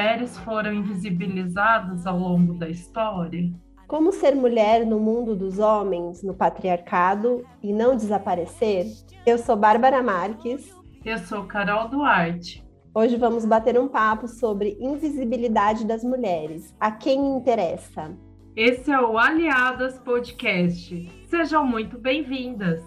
mulheres foram invisibilizadas ao longo da história? Como ser mulher no mundo dos homens, no patriarcado e não desaparecer? Eu sou Bárbara Marques. Eu sou Carol Duarte. Hoje vamos bater um papo sobre invisibilidade das mulheres. A quem interessa? Esse é o Aliadas Podcast. Sejam muito bem-vindas.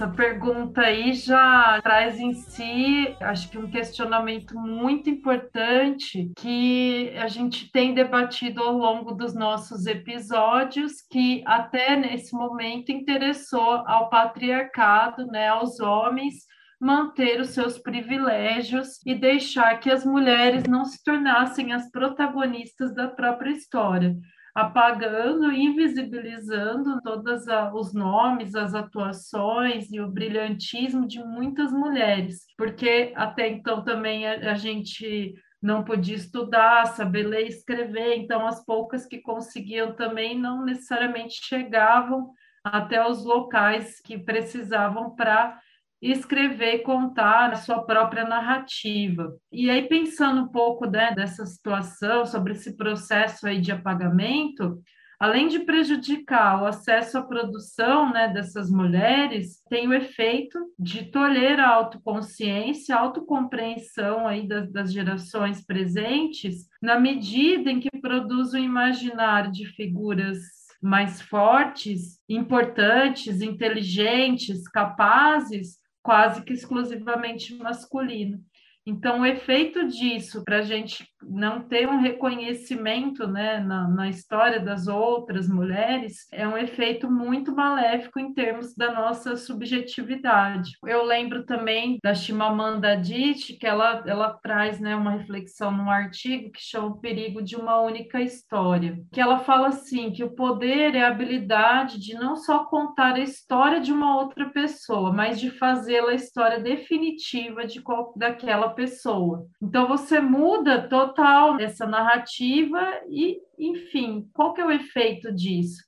Essa pergunta aí já traz em si, acho que um questionamento muito importante que a gente tem debatido ao longo dos nossos episódios, que até nesse momento interessou ao patriarcado, né, aos homens manter os seus privilégios e deixar que as mulheres não se tornassem as protagonistas da própria história, apagando, invisibilizando todos os nomes, as atuações e o brilhantismo de muitas mulheres, porque até então também a, a gente não podia estudar, saber ler e escrever, então as poucas que conseguiam também não necessariamente chegavam até os locais que precisavam para escrever e contar a sua própria narrativa. E aí, pensando um pouco né, dessa situação, sobre esse processo aí de apagamento, além de prejudicar o acesso à produção né, dessas mulheres, tem o efeito de tolher a autoconsciência, a autocompreensão aí das, das gerações presentes, na medida em que produz o imaginário de figuras mais fortes, importantes, inteligentes, capazes, quase que exclusivamente masculino. Então, o efeito disso para a gente não ter um reconhecimento né, na, na, história das outras mulheres é um efeito muito maléfico em termos da nossa subjetividade. Eu lembro também da Chimamanda Adichie, que ela, ela traz né, uma reflexão num artigo que chama O Perigo de uma Única História, que ela fala assim, que o poder é a habilidade de não só contar a história de uma outra pessoa, mas de fazê-la a história definitiva de qual, daquela pessoa. Então, você muda todo total essa narrativa e, enfim, qual que é o efeito disso?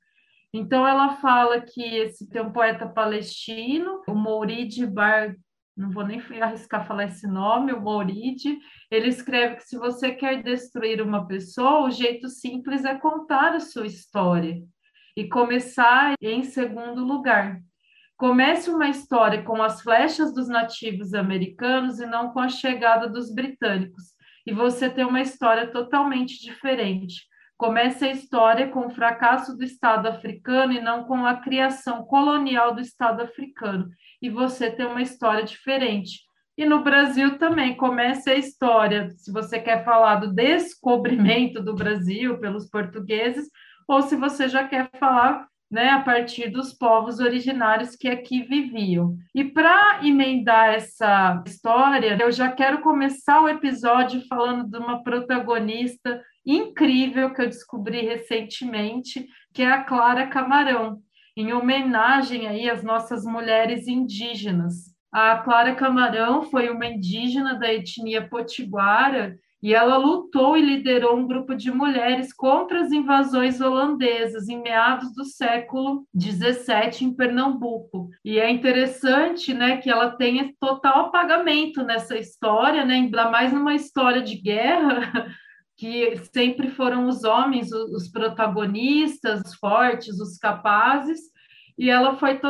Então ela fala que esse tem um poeta palestino, o Mouride Bar, não vou nem arriscar falar esse nome, o Mouride, ele escreve que se você quer destruir uma pessoa, o jeito simples é contar a sua história e começar em segundo lugar. Comece uma história com as flechas dos nativos americanos e não com a chegada dos britânicos e você tem uma história totalmente diferente. Comece a história com o fracasso do Estado africano e não com a criação colonial do Estado africano, e você tem uma história diferente. E no Brasil também, comece a história, se você quer falar do descobrimento do Brasil pelos portugueses, ou se você já quer falar né, a partir dos povos originários que aqui viviam. E para emendar essa história, eu já quero começar o episódio falando de uma protagonista incrível que eu descobri recentemente, que é a Clara Camarão, em homenagem aí às nossas mulheres indígenas. A Clara Camarão foi uma indígena da etnia potiguara e ela lutou e liderou um grupo de mulheres contra as invasões holandesas em meados do século XVII em Pernambuco. E é interessante, né, que ela tenha total apagamento nessa história, né, ainda mais numa história de guerra. que sempre foram os homens os protagonistas, fortes, os capazes, e ela foi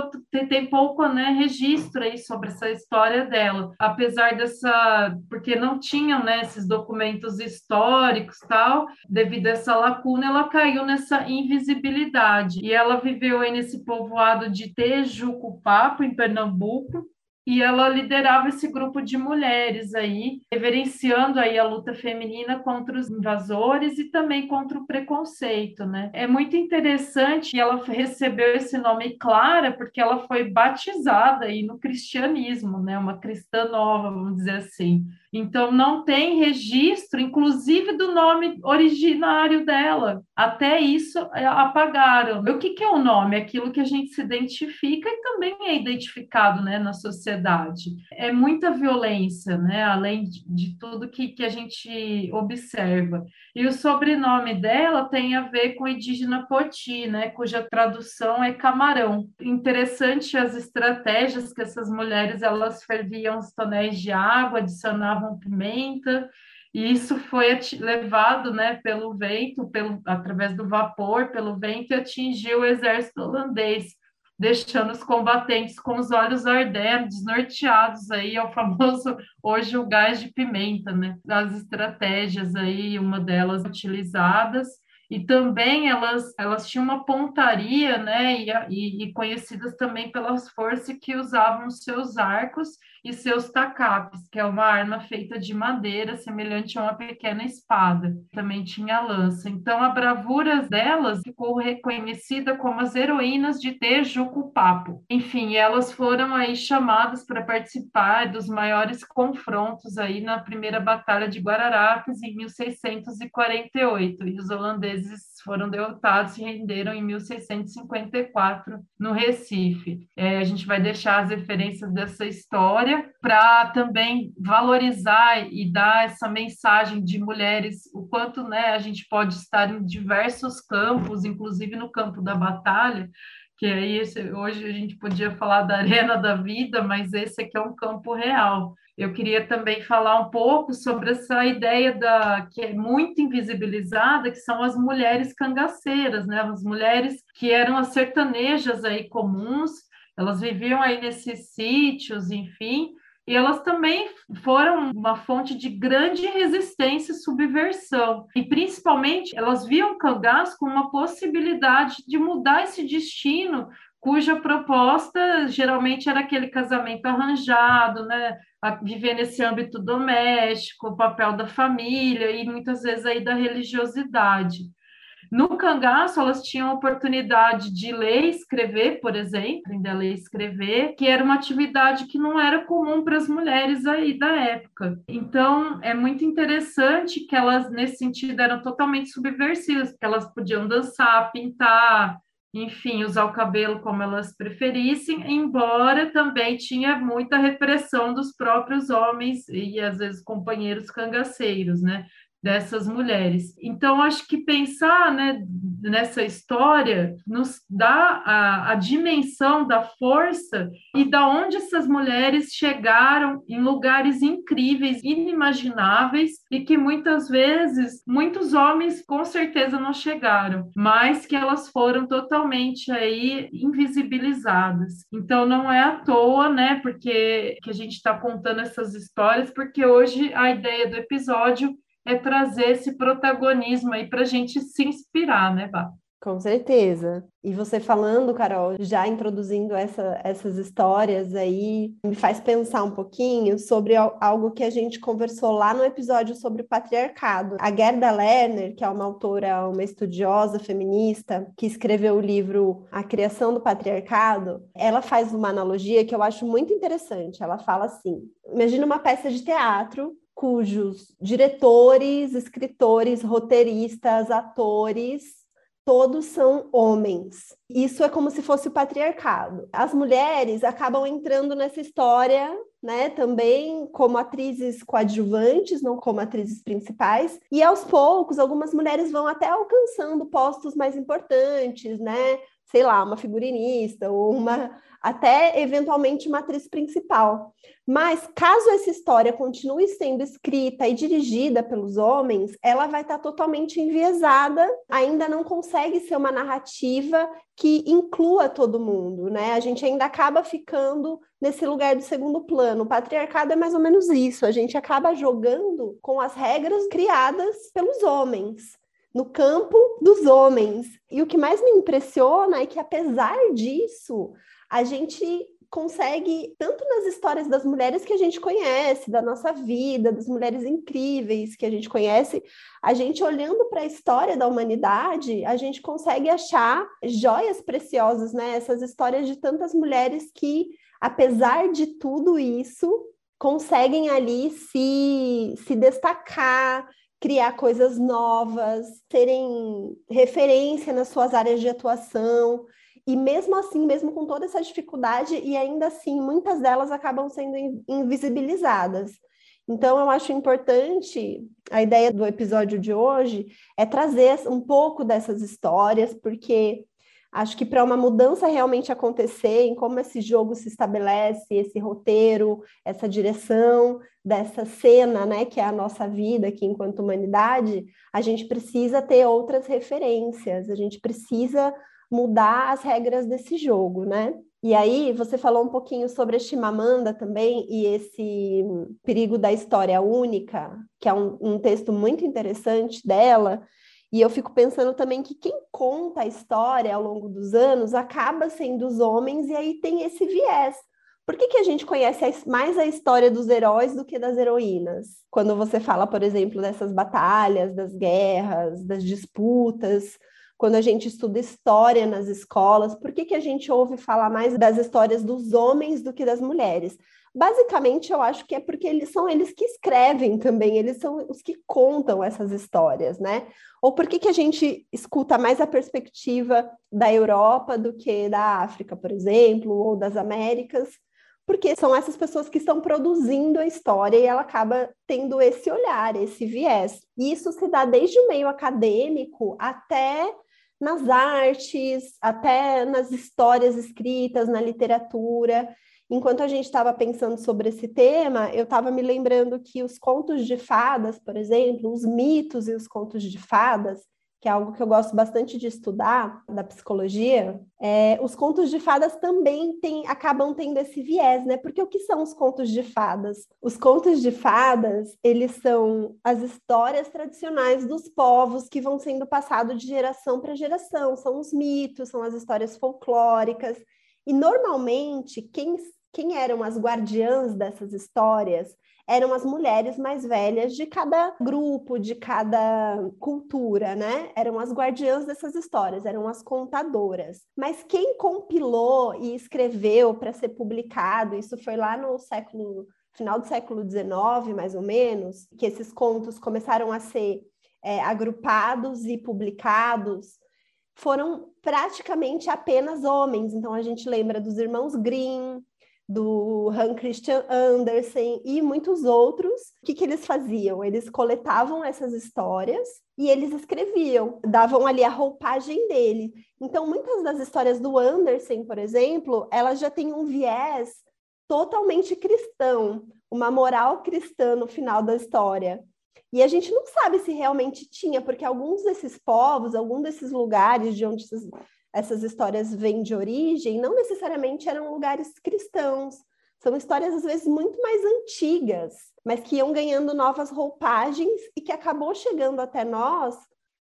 tem pouco né, registro aí sobre essa história dela, apesar dessa porque não tinham né, esses documentos históricos tal, devido a essa lacuna, ela caiu nessa invisibilidade. E ela viveu aí nesse povoado de Tejucupapo em Pernambuco e ela liderava esse grupo de mulheres aí, reverenciando aí a luta feminina contra os invasores e também contra o preconceito, né? É muito interessante e ela recebeu esse nome Clara porque ela foi batizada aí no cristianismo, né? Uma cristã nova, vamos dizer assim. Então, não tem registro, inclusive, do nome originário dela. Até isso é, apagaram. O que, que é o nome? Aquilo que a gente se identifica e também é identificado né, na sociedade. É muita violência, né? Além de, de tudo que, que a gente observa. E o sobrenome dela tem a ver com indígena Poti, né? Cuja tradução é camarão. Interessante as estratégias que essas mulheres elas ferviam os tonéis de água, adicionavam pimenta e isso foi levado né, pelo vento, pelo, através do vapor, pelo vento, e atingiu o exército holandês, deixando os combatentes com os olhos ardendo, desnorteados aí, é o famoso hoje o gás de pimenta, né? As estratégias aí, uma delas utilizadas, e também elas, elas tinham uma pontaria, né, e, e, e conhecidas também pelas forças que usavam seus arcos e seus tacapes, que é uma arma feita de madeira, semelhante a uma pequena espada. Também tinha lança. Então, a bravura delas ficou reconhecida como as heroínas de Tejucupapo. Enfim, elas foram aí chamadas para participar dos maiores confrontos aí na primeira batalha de Guararapes em 1648. E os holandeses foram derrotados e renderam em 1654 no Recife. É, a gente vai deixar as referências dessa história para também valorizar e dar essa mensagem de mulheres, o quanto né, a gente pode estar em diversos campos, inclusive no campo da batalha, que aí hoje a gente podia falar da arena da vida, mas esse aqui é um campo real. Eu queria também falar um pouco sobre essa ideia da que é muito invisibilizada, que são as mulheres cangaceiras, né? As mulheres que eram as sertanejas aí comuns, elas viviam aí nesses sítios, enfim, e elas também foram uma fonte de grande resistência e subversão. E, principalmente, elas viam Cangás como uma possibilidade de mudar esse destino cuja proposta geralmente era aquele casamento arranjado, né? viver nesse âmbito doméstico, o papel da família e muitas vezes aí da religiosidade. No cangaço, elas tinham a oportunidade de ler e escrever, por exemplo, aprender a ler e escrever, que era uma atividade que não era comum para as mulheres aí da época. Então, é muito interessante que elas, nesse sentido, eram totalmente subversivas, porque elas podiam dançar, pintar, enfim, usar o cabelo como elas preferissem, embora também tinha muita repressão dos próprios homens e às vezes companheiros cangaceiros, né? Dessas mulheres. Então, acho que pensar né, nessa história nos dá a, a, dimensão da força e da onde essas mulheres chegaram em lugares incríveis, inimagináveis e que muitas vezes muitos homens com certeza não chegaram, mas que elas foram totalmente aí invisibilizadas. Então, não é à toa, né, porque que a gente está contando essas histórias, porque hoje a ideia do episódio é trazer esse protagonismo aí para a gente se inspirar, né, Bá? Com certeza. E você falando, Carol, já introduzindo essa, essas histórias aí, me faz pensar um pouquinho sobre algo que a gente conversou lá no episódio sobre o patriarcado. A Gerda Lerner, que é uma autora, uma estudiosa feminista, que escreveu o livro A Criação do Patriarcado, ela faz uma analogia que eu acho muito interessante. Ela fala assim: imagina uma peça de teatro cujos diretores, escritores, roteiristas, atores, todos são homens. Isso é como se fosse o patriarcado. As mulheres acabam entrando nessa história, né, também como atrizes coadjuvantes, não como atrizes principais, e aos poucos algumas mulheres vão até alcançando postos mais importantes, né? Sei lá, uma figurinista ou uma até eventualmente uma atriz principal. Mas caso essa história continue sendo escrita e dirigida pelos homens, ela vai estar totalmente enviesada, ainda não consegue ser uma narrativa que inclua todo mundo, né? A gente ainda acaba ficando nesse lugar de segundo plano. O patriarcado é mais ou menos isso, a gente acaba jogando com as regras criadas pelos homens no campo dos homens. E o que mais me impressiona é que, apesar disso, a gente consegue, tanto nas histórias das mulheres que a gente conhece, da nossa vida, das mulheres incríveis que a gente conhece, a gente olhando para a história da humanidade, a gente consegue achar joias preciosas, né? Essas histórias de tantas mulheres que, apesar de tudo isso, conseguem ali se, se destacar, criar coisas novas, serem referência nas suas áreas de atuação E mesmo assim, mesmo com toda essa dificuldade, e ainda assim, muitas delas acabam sendo invisibilizadas. Então, eu acho importante a ideia do episódio de hoje é trazer um pouco dessas histórias, porque acho que para uma mudança realmente acontecer, em como esse jogo se estabelece, esse roteiro, essa direção dessa cena, né, que é a nossa vida aqui enquanto humanidade, a gente precisa ter outras referências, a gente precisa mudar as regras desse jogo, né? E aí, você falou um pouquinho sobre a Chimamanda também e esse perigo da história única, que é um, um texto muito interessante dela. E eu fico pensando também que quem conta a história ao longo dos anos acaba sendo os homens, e aí tem esse viés. Por que, que a gente conhece mais a história dos heróis do que das heroínas? Quando você fala, por exemplo, dessas batalhas, das guerras, das disputas, quando a gente estuda história nas escolas, por que, que a gente ouve falar mais das histórias dos homens do que das mulheres? Basicamente, eu acho que é porque eles são eles que escrevem também, eles são os que contam essas histórias, né? Ou por que, que a gente escuta mais a perspectiva da Europa do que da África, por exemplo, ou das Américas? Porque são essas pessoas que estão produzindo a história e ela acaba tendo esse olhar, esse viés. E isso se dá desde o meio acadêmico até nas artes, até nas histórias escritas, na literatura. Enquanto a gente estava pensando sobre esse tema, eu estava me lembrando que os contos de fadas, por exemplo, os mitos e os contos de fadas, que é algo que eu gosto bastante de estudar, da psicologia, é, os contos de fadas também tem, acabam tendo esse viés, né? Porque o que são os contos de fadas? Os contos de fadas, eles são as histórias tradicionais dos povos que vão sendo passados de geração para geração, são os mitos, são as histórias folclóricas, e normalmente quem, quem eram as guardiãs dessas histórias eram as mulheres mais velhas de cada grupo, de cada cultura, né? Eram as guardiãs dessas histórias, eram as contadoras. Mas quem compilou e escreveu para ser publicado, isso foi lá no século final do século XIX, mais ou menos, que esses contos começaram a ser é, agrupados e publicados, foram praticamente apenas homens. Então a gente lembra dos irmãos Grimm, do Hans Christian Andersen e muitos outros. O que, que eles faziam? Eles coletavam essas histórias e eles escreviam, davam ali a roupagem dele. Então, muitas das histórias do Andersen, por exemplo, elas já têm um viés totalmente cristão, uma moral cristã no final da história. E a gente não sabe se realmente tinha, porque alguns desses povos, alguns desses lugares de onde essas histórias vêm de origem, não necessariamente eram lugares cristãos. São histórias, às vezes, muito mais antigas, mas que iam ganhando novas roupagens e que acabou chegando até nós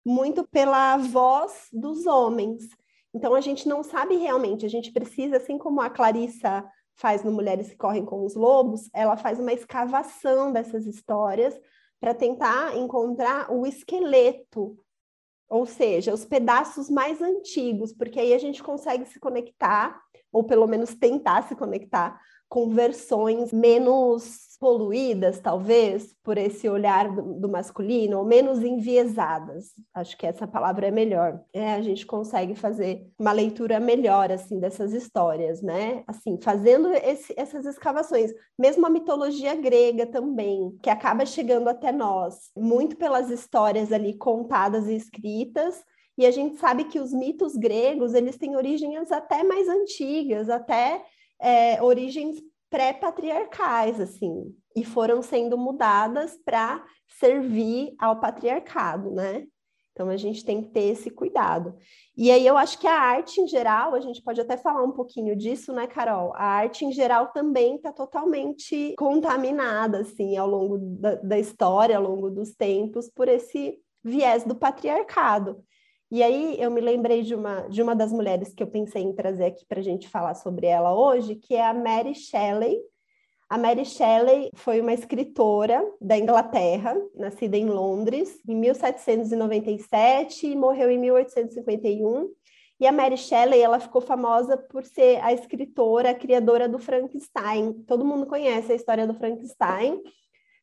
muito pela voz dos homens. Então, a gente não sabe realmente, a gente precisa, assim como a Clarissa faz no Mulheres que Correm com os Lobos, ela faz uma escavação dessas histórias para tentar encontrar o esqueleto ou seja, os pedaços mais antigos, porque aí a gente consegue se conectar, ou pelo menos tentar se conectar com versões menos poluídas, talvez, por esse olhar do, do, masculino, ou menos enviesadas. Acho que essa palavra é melhor. É, a gente consegue fazer uma leitura melhor, assim, dessas histórias, né? Assim, fazendo esse, essas escavações. Mesmo a mitologia grega também, que acaba chegando até nós, muito pelas histórias ali contadas e escritas, e a gente sabe que os mitos gregos, eles têm origens até mais antigas, até é, origens pré-patriarcais, assim, e foram sendo mudadas para servir ao patriarcado, né? Então a gente tem que ter esse cuidado. E aí eu acho que a arte em geral, a gente pode até falar um pouquinho disso, né, Carol? A arte em geral também está totalmente contaminada, assim, ao longo da, da história, ao longo dos tempos, por esse viés do patriarcado. E aí eu me lembrei de uma, de uma das mulheres que eu pensei em trazer aqui para a gente falar sobre ela hoje, que é a Mary Shelley. A Mary Shelley foi uma escritora da Inglaterra, nascida em Londres em 1797 e morreu em 1851. E a Mary Shelley, ela ficou famosa por ser a escritora, a criadora do Frankenstein. Todo mundo conhece a história do Frankenstein,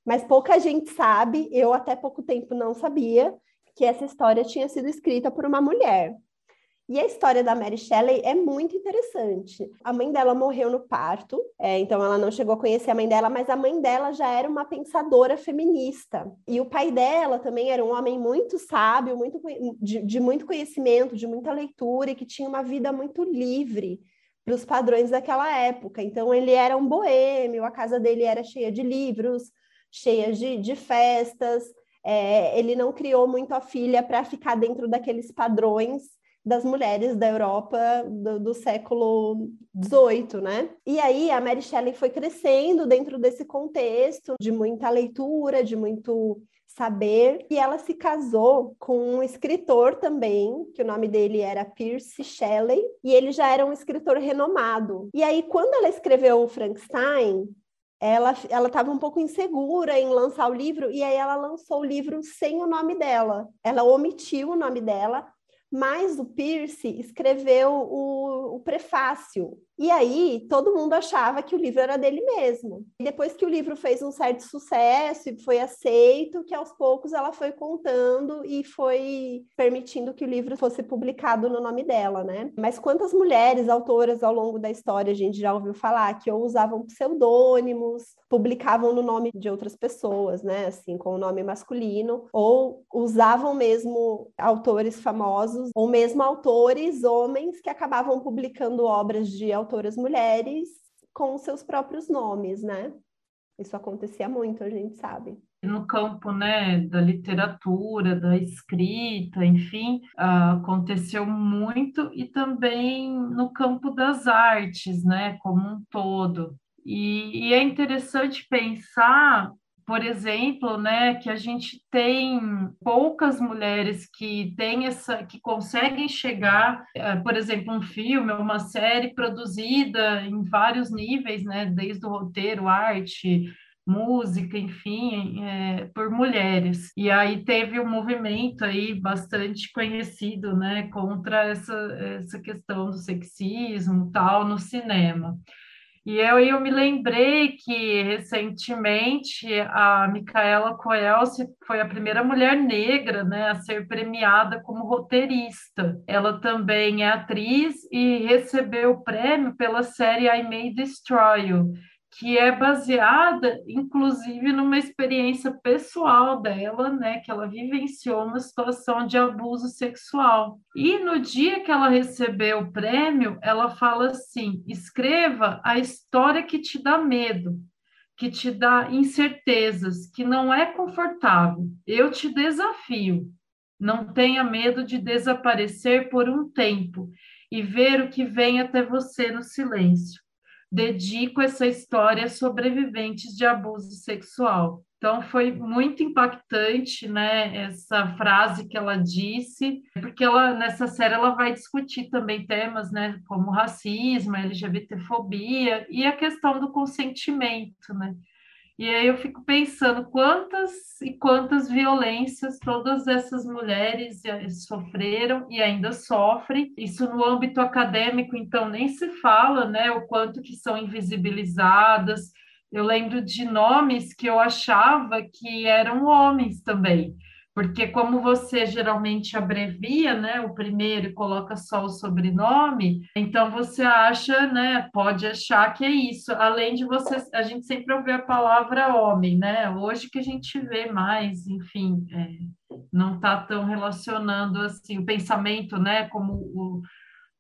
mas pouca gente sabe, eu até pouco tempo não sabia, que essa história tinha sido escrita por uma mulher. E a história da Mary Shelley é muito interessante. A mãe dela morreu no parto, é, então ela não chegou a conhecer a mãe dela, mas a mãe dela já era uma pensadora feminista. E o pai dela também era um homem muito sábio, muito, de, de muito conhecimento, de muita leitura e que tinha uma vida muito livre para os padrões daquela época. Então ele era um boêmio, a casa dele era cheia de livros, cheia de, de festas. É, ele não criou muito a filha para ficar dentro daqueles padrões das mulheres da Europa do, do século XVIII, né? E aí a Mary Shelley foi crescendo dentro desse contexto de muita leitura, de muito saber, e ela se casou com um escritor também, que o nome dele era Percy Shelley, e ele já era um escritor renomado. E aí, quando ela escreveu Frankenstein, ela ela estava um pouco insegura em lançar o livro e aí ela lançou o livro sem o nome dela. Ela omitiu o nome dela mas o Pierce escreveu o, o, prefácio. E aí todo mundo achava que o livro era dele mesmo. E depois que o livro fez um certo sucesso e foi aceito, que aos poucos ela foi contando e foi permitindo que o livro fosse publicado no nome dela, né? Mas quantas mulheres autoras ao longo da história a gente já ouviu falar que ou usavam pseudônimos, publicavam no nome de outras pessoas, né? Assim, com o nome masculino, ou usavam mesmo autores famosos, ou mesmo autores homens que acabavam publicando obras de autoras mulheres com seus próprios nomes, né? Isso acontecia muito, a gente sabe. No campo né, da literatura, da escrita, enfim, aconteceu muito, e também no campo das artes, né, como um todo. E, e é interessante pensar por exemplo, né, que a gente tem poucas mulheres que têm essa, que conseguem chegar, eh, por exemplo, um filme, uma série produzida em vários níveis, né, desde o roteiro, arte, música, enfim, é, por mulheres. E aí teve um movimento aí bastante conhecido, né, contra essa, essa questão do sexismo tal no cinema. E eu, eu me lembrei que recentemente a Micaela Coelce foi a primeira mulher negra né, a ser premiada como roteirista. Ela também é atriz e recebeu o prêmio pela série I May Destroy You, que é baseada, inclusive, numa experiência pessoal dela, né, que ela vivenciou uma situação de abuso sexual. E no dia que ela recebeu o prêmio, ela fala assim: escreva a história que te dá medo, que te dá incertezas, que não é confortável. Eu te desafio. Não tenha medo de desaparecer por um tempo e ver o que vem até você no silêncio dedico essa história a sobreviventes de abuso sexual. Então foi muito impactante, né, essa frase que ela disse, porque ela nessa série ela vai discutir também temas, né, como racismo, LGBTfobia e a questão do consentimento, né? E aí eu fico pensando quantas e quantas violências todas essas mulheres sofreram e ainda sofrem. Isso no âmbito acadêmico, então, nem se fala, né, o quanto que são invisibilizadas. Eu lembro de nomes que eu achava que eram homens também porque como você geralmente abrevia, né, o primeiro e coloca só o sobrenome, então você acha, né, pode achar que é isso. Além de você, a gente sempre ouve a palavra homem, né? Hoje que a gente vê mais, enfim, é, não está tão relacionando assim o pensamento, né, como o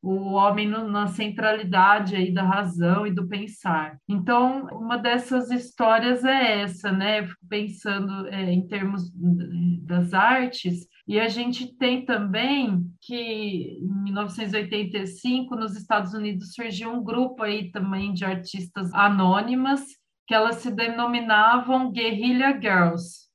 o homem no, na centralidade aí da razão e do pensar. Então, uma dessas histórias é essa, né? Pensando é, em termos das artes, e a gente tem também que em 1985 nos Estados Unidos surgiu um grupo aí também de artistas anônimas que elas se denominavam Guerrilla Girls.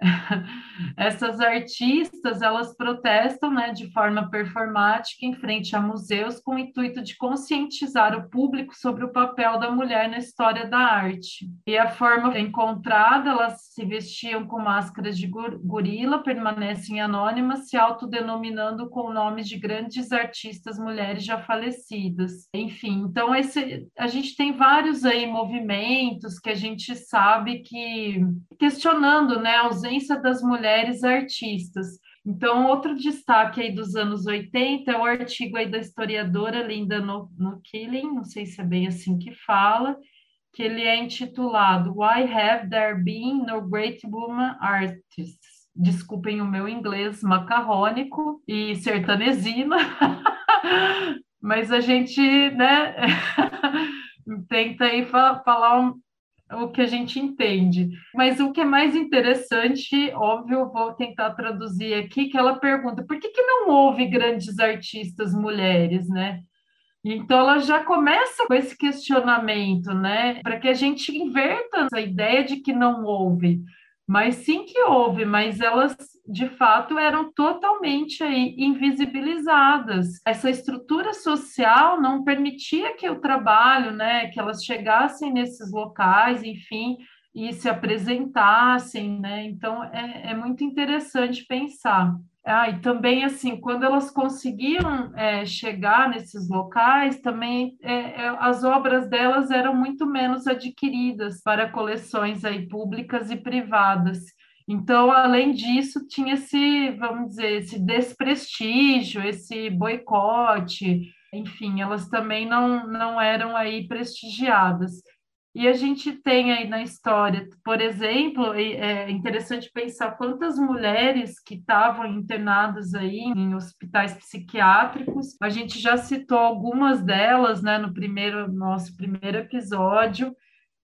essas artistas elas protestam né, de forma performática em frente a museus com o intuito de conscientizar o público sobre o papel da mulher na história da arte. E a forma encontrada, elas se vestiam com máscaras de gorila, permanecem anônimas, se autodenominando com nomes de grandes artistas mulheres já falecidas. Enfim, então esse, a gente tem vários aí movimentos que a gente sabe que questionando né, a ausência das mulheres artistas. Então, outro destaque aí dos anos 80 é o artigo aí da historiadora Linda no, Killing, não sei se é bem assim que fala, que ele é intitulado Why Have There Been No Great Woman Artists? Desculpem o meu inglês macarrônico e sertanesina, mas a gente, né, tenta aí falar um, o que a gente entende. Mas o que é mais interessante, óbvio, vou tentar traduzir aqui, que ela pergunta, por que, que não houve grandes artistas mulheres, né? Então ela já começa com esse questionamento, né? Para que a gente inverta essa ideia de que não houve. Mas sim que houve, mas elas de fato eram totalmente aí invisibilizadas. Essa estrutura social não permitia que o trabalho, né, que elas chegassem nesses locais, enfim, e se apresentassem, né? Então é, é muito interessante pensar. Ah, e também, assim, quando elas conseguiam é, chegar nesses locais, também é, é, as obras delas eram muito menos adquiridas para coleções aí públicas e privadas. Então, além disso, tinha esse, vamos dizer, esse desprestígio, esse boicote, enfim, elas também não, não eram aí prestigiadas. E a gente tem aí na história, por exemplo, é interessante pensar quantas mulheres que estavam internadas aí em hospitais psiquiátricos. A gente já citou algumas delas, né, no primeiro nosso primeiro episódio.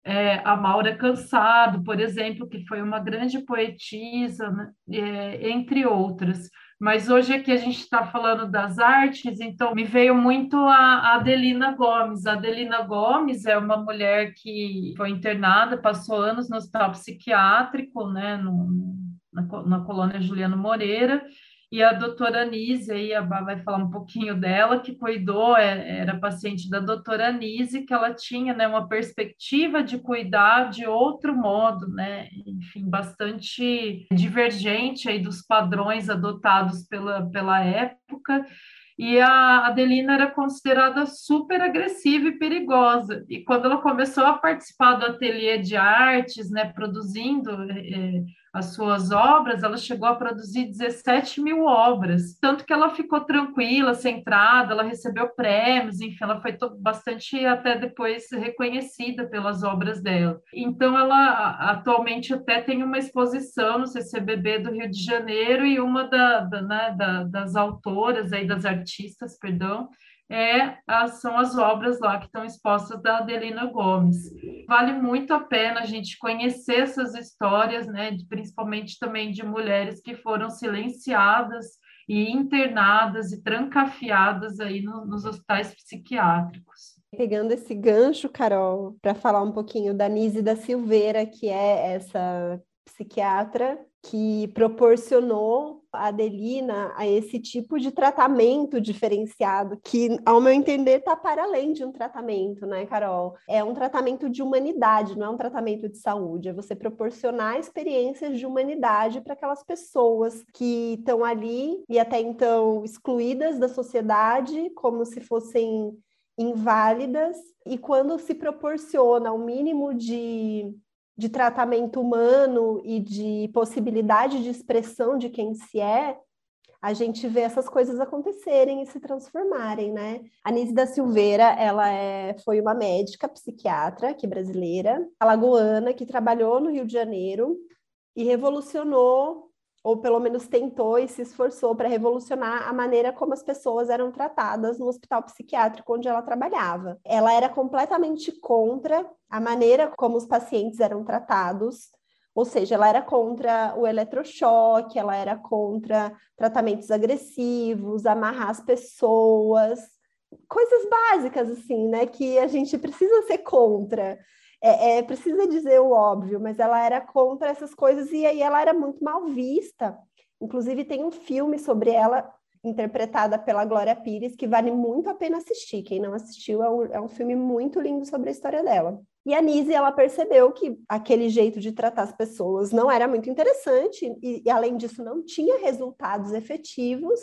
É, a Maura Cansado, por exemplo, que foi uma grande poetisa, né, é, entre outras. Mas hoje aqui a gente está falando das artes, então me veio muito a Adelina Gomes. A Adelina Gomes é uma mulher que foi internada, passou anos no hospital psiquiátrico, né, no, na, na colônia Juliano Moreira, e a doutora Anise, aí a Bá vai falar um pouquinho dela, que cuidou, é, era paciente da doutora Anise, que ela tinha né, uma perspectiva de cuidar de outro modo, né? enfim, bastante divergente aí dos padrões adotados pela, pela época, e a Adelina era considerada super agressiva e perigosa. E quando ela começou a participar do ateliê de artes, né, produzindo é, as suas obras, ela chegou a produzir 17 mil obras, tanto que ela ficou tranquila, centrada, ela recebeu prêmios, enfim, ela foi bastante até depois reconhecida pelas obras dela. Então, ela atualmente até tem uma exposição no CCBB do Rio de Janeiro e uma da, da, né, da, das autoras, aí, das artistas, perdão, é, são as obras lá que estão expostas da Adelina Gomes. Vale muito a pena a gente conhecer essas histórias, né, principalmente também de mulheres que foram silenciadas e internadas e trancafiadas aí no, nos hospitais psiquiátricos. Pegando esse gancho, Carol, para falar um pouquinho da Nise da Silveira, que é essa psiquiatra que proporcionou Adelina a esse tipo de tratamento diferenciado, que, ao meu entender, está para além de um tratamento, né, Carol? É um tratamento de humanidade, não é um tratamento de saúde. É você proporcionar experiências de humanidade para aquelas pessoas que estão ali e até então excluídas da sociedade, como se fossem inválidas, e quando se proporciona o um mínimo de de tratamento humano e de possibilidade de expressão de quem se é, a gente vê essas coisas acontecerem e se transformarem, né? A Nise da Silveira, ela é, foi uma médica psiquiatra aqui brasileira, alagoana, que trabalhou no Rio de Janeiro e revolucionou ou pelo menos tentou e se esforçou para revolucionar a maneira como as pessoas eram tratadas no hospital psiquiátrico onde ela trabalhava. Ela era completamente contra a maneira como os pacientes eram tratados, ou seja, ela era contra o eletrochoque, ela era contra tratamentos agressivos, amarrar as pessoas, coisas básicas assim, né, que a gente precisa ser contra é, é, precisa dizer o óbvio, mas ela era contra essas coisas e aí ela era muito mal vista. Inclusive, tem um filme sobre ela, interpretada pela Glória Pires, que vale muito a pena assistir. Quem não assistiu, é um, é um filme muito lindo sobre a história dela. E a Nise, ela percebeu que aquele jeito de tratar as pessoas não era muito interessante e, e além disso, não tinha resultados efetivos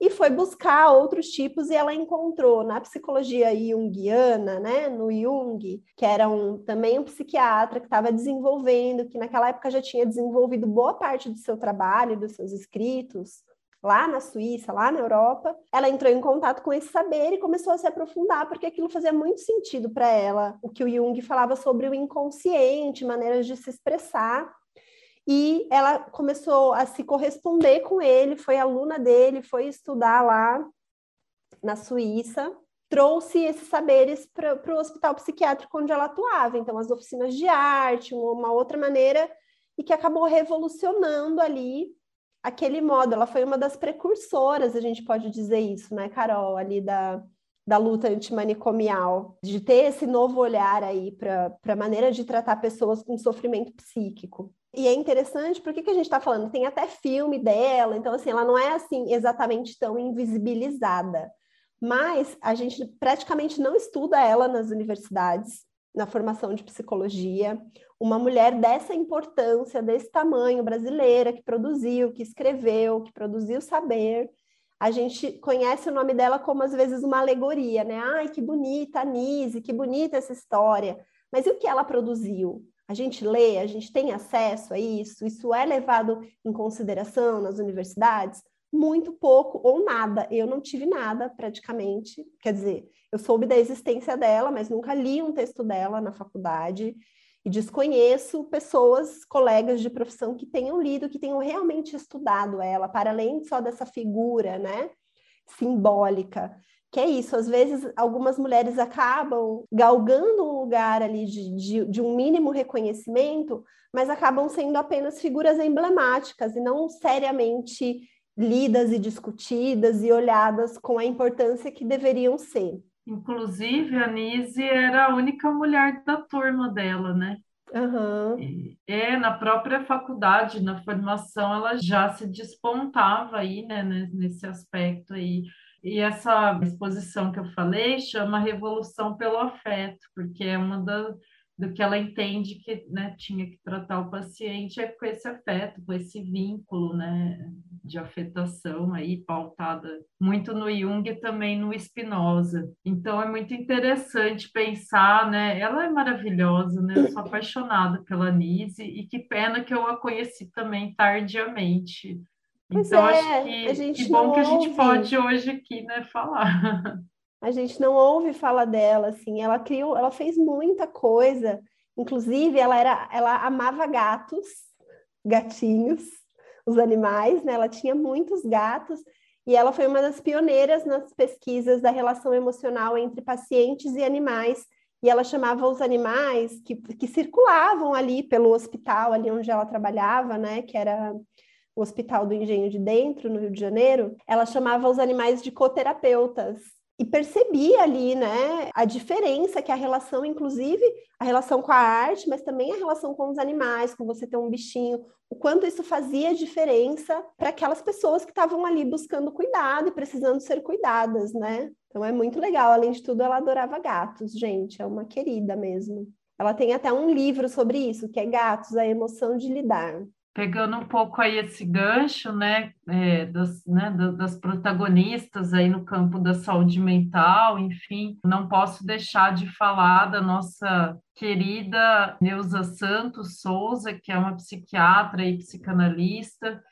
e foi buscar outros tipos e ela encontrou na psicologia junguiana, né, no Jung, que era um, também um psiquiatra que estava desenvolvendo, que naquela época já tinha desenvolvido boa parte do seu trabalho, dos seus escritos, lá na Suíça, lá na Europa, ela entrou em contato com esse saber e começou a se aprofundar, porque aquilo fazia muito sentido para ela, o que o Jung falava sobre o inconsciente, maneiras de se expressar e ela começou a se corresponder com ele, foi aluna dele, foi estudar lá na Suíça, trouxe esses saberes para o hospital psiquiátrico onde ela atuava, então as oficinas de arte, uma outra maneira, e que acabou revolucionando ali aquele modo. Ela foi uma das precursoras, a gente pode dizer isso, né, Carol, ali da, da luta antimanicomial, de ter esse novo olhar aí para a maneira de tratar pessoas com sofrimento psíquico. E é interessante porque que a gente está falando, tem até filme dela, então assim, ela não é assim exatamente tão invisibilizada. Mas a gente praticamente não estuda ela nas universidades, na formação de psicologia. Uma mulher dessa importância, desse tamanho, brasileira, que produziu, que escreveu, que produziu saber. A gente conhece o nome dela como às vezes uma alegoria, né? Ai, que bonita a Nise, que bonita essa história. Mas e o que ela produziu? A gente lê, a gente tem acesso a isso, isso é levado em consideração nas universidades? Muito pouco ou nada. Eu não tive nada, praticamente. Quer dizer, eu soube da existência dela, mas nunca li um texto dela na faculdade. E desconheço pessoas, colegas de profissão que tenham lido, que tenham realmente estudado ela, para além só dessa figura, né? Simbólica que é isso, às vezes algumas mulheres acabam galgando um lugar ali de, de, de, um mínimo reconhecimento, mas acabam sendo apenas figuras emblemáticas e não seriamente lidas e discutidas e olhadas com a importância que deveriam ser. Inclusive, a Nise era a única mulher da turma dela, né? Uhum. É, na própria faculdade, na formação, ela já se despontava aí, né, nesse aspecto aí. E essa exposição que eu falei chama Revolução pelo Afeto, porque é uma das do que ela entende que né, tinha que tratar o paciente é com esse afeto, com esse vínculo né, de afetação aí pautada muito no Jung e também no Spinoza. Então é muito interessante pensar, né? Ela é maravilhosa, né? Eu sou apaixonada pela Nise e que pena que eu a conheci também tardiamente. Pois então, é, acho que, a gente que bom que a gente pode hoje aqui, né, falar. A gente não ouve falar dela, assim, ela criou, ela fez muita coisa, inclusive ela era, ela amava gatos, gatinhos, os animais, né? Ela tinha muitos gatos e ela foi uma das pioneiras nas pesquisas da relação emocional entre pacientes e animais. E ela chamava os animais que, que circulavam ali pelo hospital, ali onde ela trabalhava, né? Que era o Hospital do Engenho de Dentro, no Rio de Janeiro, ela chamava os animais de coterapeutas. E percebia ali, né, a diferença que a relação, inclusive, a relação com a arte, mas também a relação com os animais, com você ter um bichinho, o quanto isso fazia diferença para aquelas pessoas que estavam ali buscando cuidado e precisando ser cuidadas, né? Então é muito legal. Além de tudo, ela adorava gatos, gente, é uma querida mesmo. Ela tem até um livro sobre isso, que é Gatos, a emoção de lidar pegando um pouco aí esse gancho, né, é, das, né, das protagonistas aí no campo da saúde mental, enfim, não posso deixar de falar da nossa querida Neuza Santos Souza, que é uma psiquiatra e psicanalista,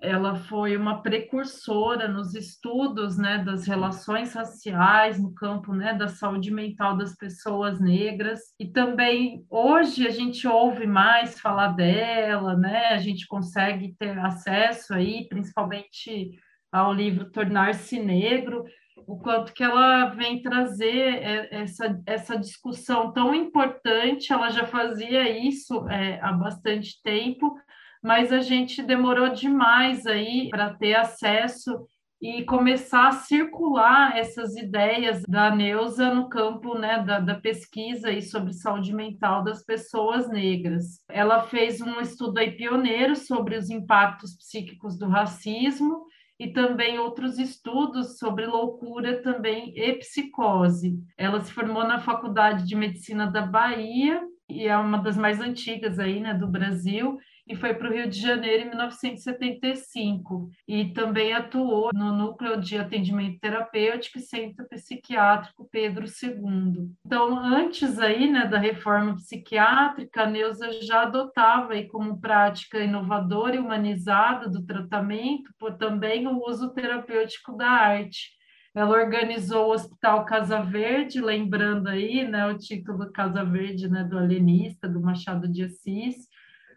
ela foi uma precursora nos estudos né, das relações raciais no campo né, da saúde mental das pessoas negras e também hoje a gente ouve mais falar dela, né? A gente consegue ter acesso aí, principalmente ao livro Tornar-se Negro, o quanto que ela vem trazer essa, essa discussão tão importante, ela já fazia isso é, há bastante tempo, mas a gente demorou demais aí para ter acesso e começar a circular essas ideias da Neuza no campo né, da, da, pesquisa e sobre saúde mental das pessoas negras. Ela fez um estudo aí pioneiro sobre os impactos psíquicos do racismo e também outros estudos sobre loucura também e psicose. Ela se formou na Faculdade de Medicina da Bahia e é uma das mais antigas aí, né, do Brasil, e foi para o Rio de Janeiro em 1975 e também atuou no núcleo de atendimento terapêutico e centro psiquiátrico Pedro II. Então, antes aí, né, da reforma psiquiátrica, a Neuza já adotava aí como prática inovadora e humanizada do tratamento, por também o uso terapêutico da arte. Ela organizou o Hospital Casa Verde, lembrando aí, né, o título Casa Verde, né, do alienista, do Machado de Assis,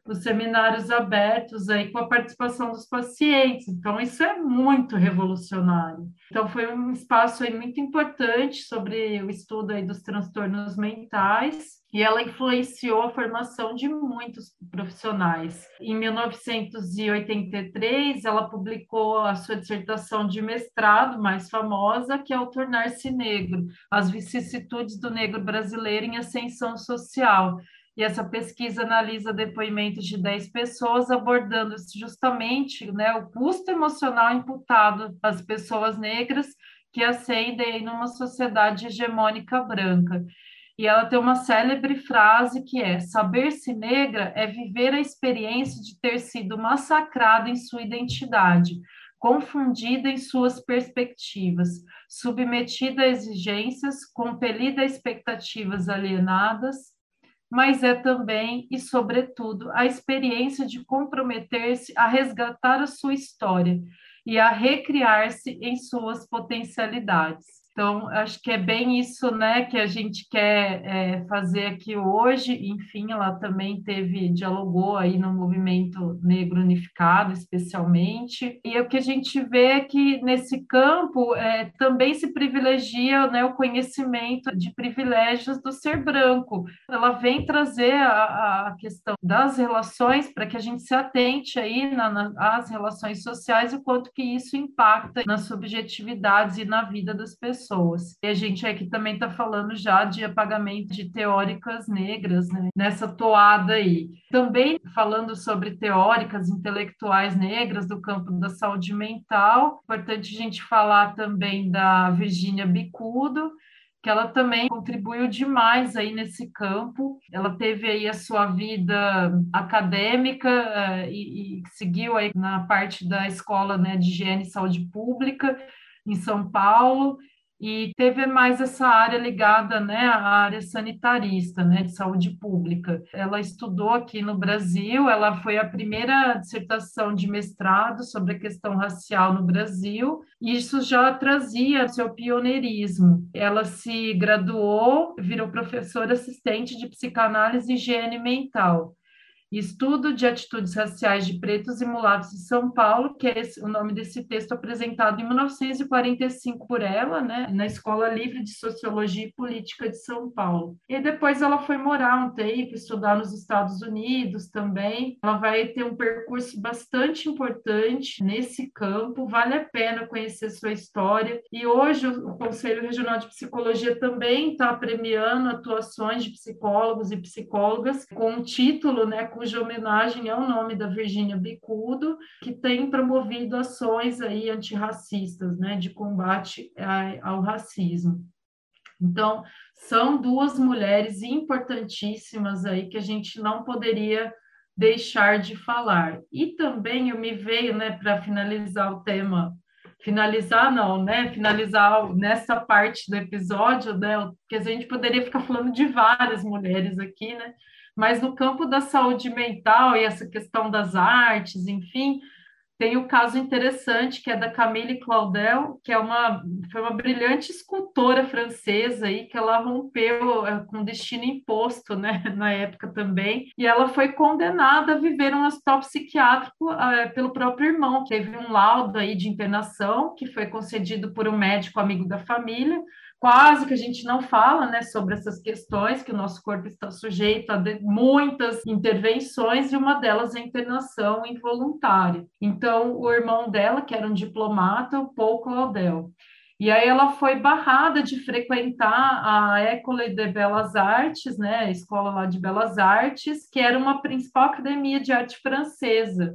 os seminários abertos aí com a participação dos pacientes. Então, isso é muito revolucionário. Então, foi um espaço aí muito importante sobre o estudo aí dos transtornos mentais e ela influenciou a formação de muitos profissionais. Em 1983, ela publicou a sua dissertação de mestrado mais famosa, que é o Tornar-se Negro: As vicissitudes do negro brasileiro em ascensão social e essa pesquisa analisa depoimentos de 10 pessoas, abordando justamente né, o custo emocional imputado às pessoas negras que ascendem numa sociedade hegemônica branca. E ela tem uma célebre frase que é: saber-se negra é viver a experiência de ter sido massacrada em sua identidade, confundida em suas perspectivas, submetida a exigências, compelida a expectativas alienadas, mas é também e, sobretudo, a experiência de comprometer-se a resgatar a sua história e a recriar-se em suas potencialidades. Então, acho que é bem isso né, que a gente quer é, fazer aqui hoje. Enfim, ela também teve, dialogou aí no movimento negro unificado, especialmente. E o que a gente vê é que nesse campo é, também se privilegia né, o conhecimento de privilégios do ser branco. Ela vem trazer a, a questão das relações para que a gente se atente aí na, na, relações sociais e o quanto que isso impacta nas subjetividades e na vida das pessoas pessoas. E a gente aqui também está falando já de apagamento de teóricas negras né, nessa toada aí. Também falando sobre teóricas intelectuais negras do campo da saúde mental, importante a gente falar também da Virginia Bicudo, que ela também contribuiu demais aí nesse campo. Ela teve aí a sua vida acadêmica uh, e, e, seguiu aí na parte da escola né, de higiene e saúde pública em São Paulo e teve mais essa área ligada né, à área sanitarista, né, de saúde pública. Ela estudou aqui no Brasil, ela foi a primeira dissertação de mestrado sobre a questão racial no Brasil, e isso já trazia seu pioneirismo. Ela se graduou, virou professora assistente de psicanálise e higiene mental. Estudo de Atitudes Raciais de Pretos e Mulatos em São Paulo, que é esse, o nome desse texto apresentado em 1945 por ela, né, na Escola Livre de Sociologia e Política de São Paulo. E depois ela foi morar um tempo, estudar nos Estados Unidos também. Ela vai ter um percurso bastante importante nesse campo, vale a pena conhecer sua história. E hoje o Conselho Regional de Psicologia também está premiando atuações de psicólogos e psicólogas com o título, né, com cuja homenagem é o nome da Virgínia Bicudo, que tem promovido ações aí antirracistas, né, de combate ao racismo. Então, são duas mulheres importantíssimas aí que a gente não poderia deixar de falar. E também eu me veio, né, para finalizar o tema, finalizar não, né, finalizar nessa parte do episódio, né, que a gente poderia ficar falando de várias mulheres aqui, né, mas no campo da saúde mental e essa questão das artes, enfim, tem o um caso interessante que é da Camille Claudel, que é uma foi uma brilhante escultora francesa aí que ela rompeu é, com destino imposto, né, na época também, e ela foi condenada a viver um hospital psiquiátrico é, pelo próprio irmão. Teve um laudo aí de internação que foi concedido por um médico amigo da família, quase que a gente não fala né, sobre essas questões, que o nosso corpo está sujeito a muitas intervenções, e uma delas é a internação involuntária. Então, o irmão dela, que era um diplomata, o Paul Claudel, e aí ela foi barrada de frequentar a École de Belas Artes, né, a escola lá de Belas Artes, que era uma principal academia de arte francesa.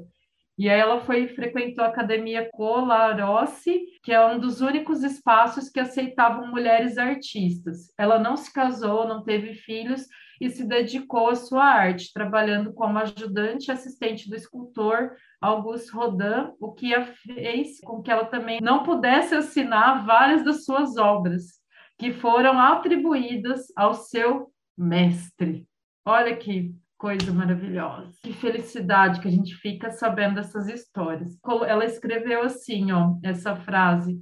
E aí ela foi frequentou a Academia Colarossi, que é um dos únicos espaços que aceitavam mulheres artistas. Ela não se casou, não teve filhos, e se dedicou à sua arte, trabalhando como ajudante e assistente do escultor Auguste Rodin, o que a fez com que ela também não pudesse assinar várias das suas obras, que foram atribuídas ao seu mestre. Olha que coisa maravilhosa. Que felicidade que a gente fica sabendo dessas histórias. Ela escreveu assim, ó, essa frase: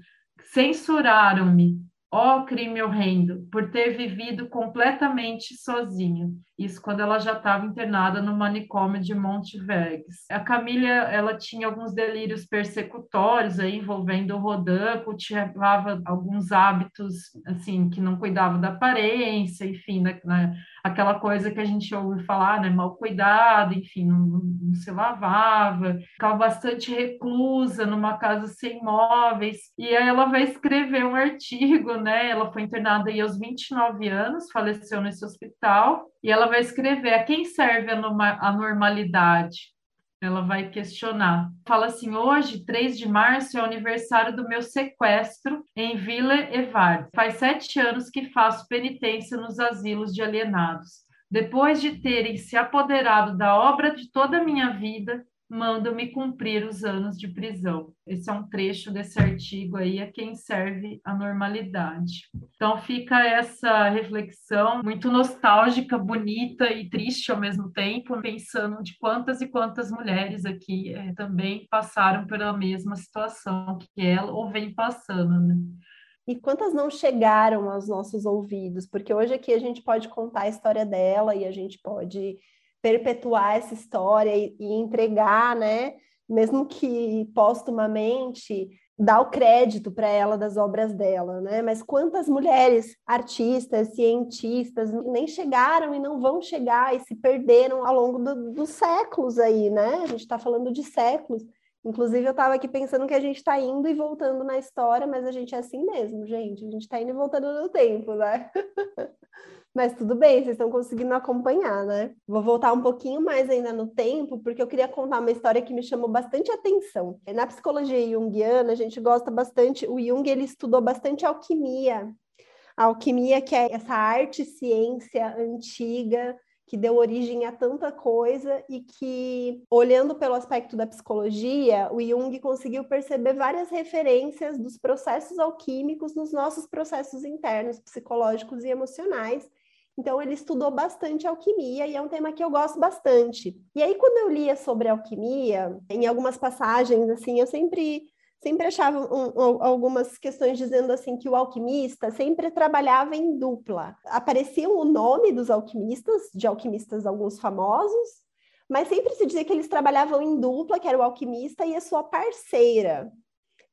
Censuraram-me, ó crime horrendo, por ter vivido completamente sozinha. Isso quando ela já estava internada no manicômio de Montevergues. A Camila, ela tinha alguns delírios persecutórios aí envolvendo o Rodin, cultivava alguns hábitos assim que não cuidava da aparência, enfim, né, né, aquela coisa que a gente ouve falar, né, mal cuidado, enfim, não, não se lavava, ficava bastante reclusa numa casa sem móveis. E aí ela vai escrever um artigo, né? Ela foi internada aí aos 29 anos, faleceu nesse hospital e ela vai escrever a quem serve a, normalidade. Ela vai questionar. Fala assim: hoje, 3 de março, é o aniversário do meu sequestro em Vila Evard. Faz sete anos que faço penitência nos asilos de alienados. Depois de terem se apoderado da obra de toda a minha vida, manda-me cumprir os anos de prisão. Esse é um trecho desse artigo aí, a quem serve a normalidade. Então fica essa reflexão muito nostálgica, bonita e triste ao mesmo tempo, pensando de quantas e quantas mulheres aqui é, também passaram pela mesma situação que ela ou vem passando, né? E quantas não chegaram aos nossos ouvidos? Porque hoje aqui a gente pode contar a história dela e a gente pode perpetuar essa história e, e entregar, né? Mesmo que postumamente, dar o crédito para ela das obras dela, né? Mas quantas mulheres artistas, cientistas nem chegaram e não vão chegar e se perderam ao longo do, dos séculos aí, né? A gente está falando de séculos. Inclusive, eu estava aqui pensando que a gente está indo e voltando na história, mas a gente é assim mesmo, gente. A gente está indo e voltando no tempo, né? Mas tudo bem, vocês estão conseguindo acompanhar, né? Vou voltar um pouquinho mais ainda no tempo, porque eu queria contar uma história que me chamou bastante atenção. Na psicologia junguiana, a gente gosta bastante, o Jung ele estudou bastante alquimia. A alquimia que é essa arte ciência antiga que deu origem a tanta coisa e que, olhando pelo aspecto da psicologia, o Jung conseguiu perceber várias referências dos processos alquímicos nos nossos processos internos, psicológicos e emocionais, então, ele estudou bastante alquimia e é um tema que eu gosto bastante. E aí, quando eu lia sobre alquimia, em algumas passagens, assim, eu sempre sempre achava um, um, algumas questões dizendo assim que o alquimista sempre trabalhava em dupla. Aparecia o nome dos alquimistas, de alquimistas alguns famosos, mas sempre se dizia que eles trabalhavam em dupla, que era o alquimista e a sua parceira.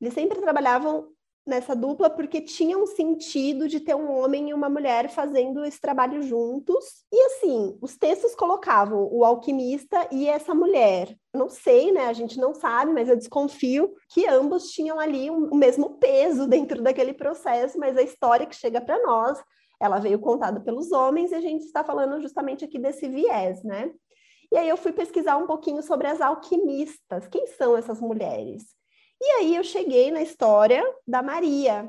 Eles sempre trabalhavam nessa dupla porque tinha um sentido de ter um homem e uma mulher fazendo esse trabalho juntos. E assim, os textos colocavam o alquimista e essa mulher. Não sei, né? A gente não sabe, mas eu desconfio que ambos tinham ali o mesmo peso dentro daquele processo, mas a história que chega para nós, ela veio contada pelos homens e a gente está falando justamente aqui desse viés, né? E aí eu fui pesquisar um pouquinho sobre as alquimistas. Quem são essas mulheres? E aí eu cheguei na história da Maria,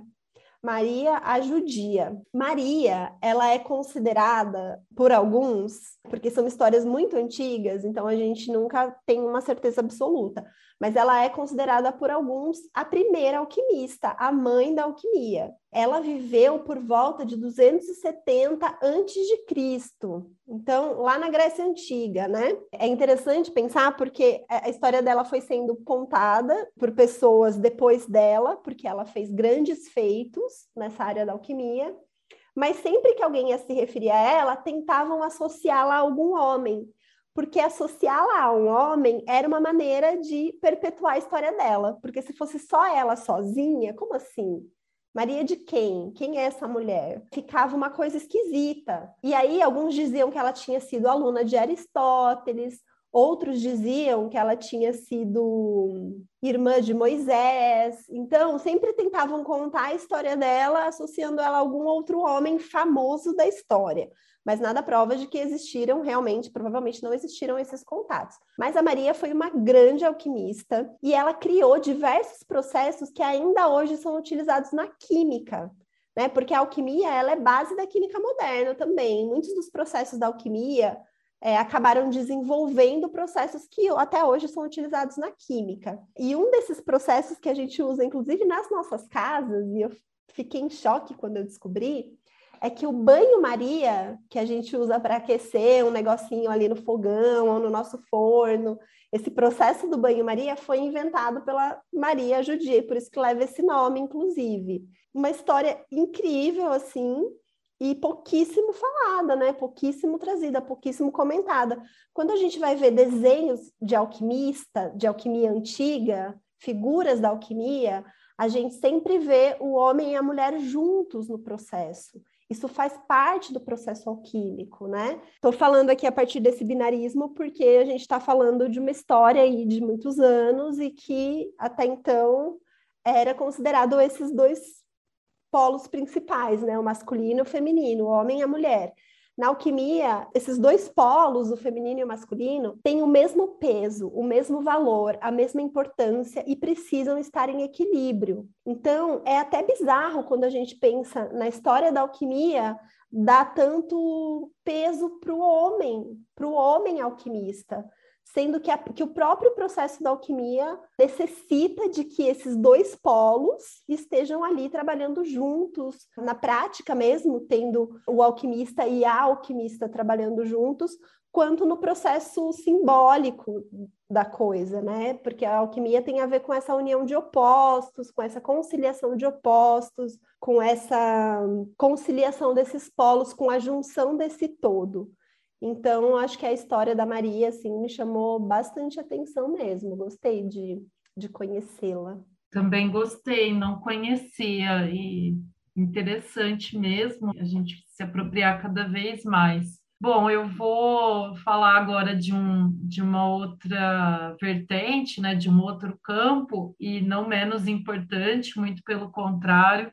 Maria a judia. Maria, ela é considerada por alguns, porque são histórias muito antigas, então a gente nunca tem uma certeza absoluta, mas ela é considerada por alguns a primeira alquimista, a mãe da alquimia. Ela viveu por volta de 270 antes de Cristo. Então, lá na Grécia Antiga, né? É interessante pensar porque a história dela foi sendo contada por pessoas depois dela, porque ela fez grandes feitos nessa área da alquimia, mas sempre que alguém ia se referir a ela, tentavam associá-la a algum homem porque associá-la a um homem era uma maneira de perpetuar a história dela, porque se fosse só ela sozinha, como assim? Maria de quem? Quem é essa mulher? Ficava uma coisa esquisita. E aí alguns diziam que ela tinha sido aluna de Aristóteles, outros diziam que ela tinha sido irmã de Moisés. Então, sempre tentavam contar a história dela associando ela a algum outro homem famoso da história mas nada prova de que existiram realmente, provavelmente não existiram esses contatos. Mas a Maria foi uma grande alquimista e ela criou diversos processos que ainda hoje são utilizados na química. né? Porque a alquimia ela é base da química moderna também. Muitos dos processos da alquimia é, acabaram desenvolvendo processos que até hoje são utilizados na química. E um desses processos que a gente usa, inclusive nas nossas casas, e eu fiquei em choque quando eu descobri, é que o banho-maria, que a gente usa para aquecer um negocinho ali no fogão ou no nosso forno, esse processo do banho-maria foi inventado pela Maria Judier, por isso que leva esse nome, inclusive. Uma história incrível, assim, e pouquíssimo falada, né? Pouquíssimo trazida, pouquíssimo comentada. Quando a gente vai ver desenhos de alquimista, de alquimia antiga, figuras da alquimia, a gente sempre vê o homem e a mulher juntos no processo. Isso faz parte do processo alquímico, né? Estou falando aqui a partir desse binarismo porque a gente está falando de uma história aí de muitos anos e que até então era considerado esses dois polos principais, né? O masculino e o feminino, o homem e a mulher. Na alquimia, esses dois polos, o feminino e o masculino, têm o mesmo peso, o mesmo valor, a mesma importância e precisam estar em equilíbrio. Então, é até bizarro quando a gente pensa na história da alquimia, dá tanto peso para o homem, para o homem alquimista sendo que, a, que o próprio processo da alquimia necessita de que esses dois polos estejam ali trabalhando juntos, na prática mesmo, tendo o alquimista e a alquimista trabalhando juntos, quanto no processo simbólico da coisa, né? Porque a alquimia tem a ver com essa união de opostos, com essa conciliação de opostos, com essa conciliação desses polos, com a junção desse todo. Então, acho que a história da Maria, assim, me chamou bastante atenção mesmo. Gostei de, de conhecê-la. Também gostei, não conhecia e interessante mesmo a gente se apropriar cada vez mais. Bom, eu vou falar agora de, um, de uma outra vertente, né, de um outro campo, e não menos importante, muito pelo contrário,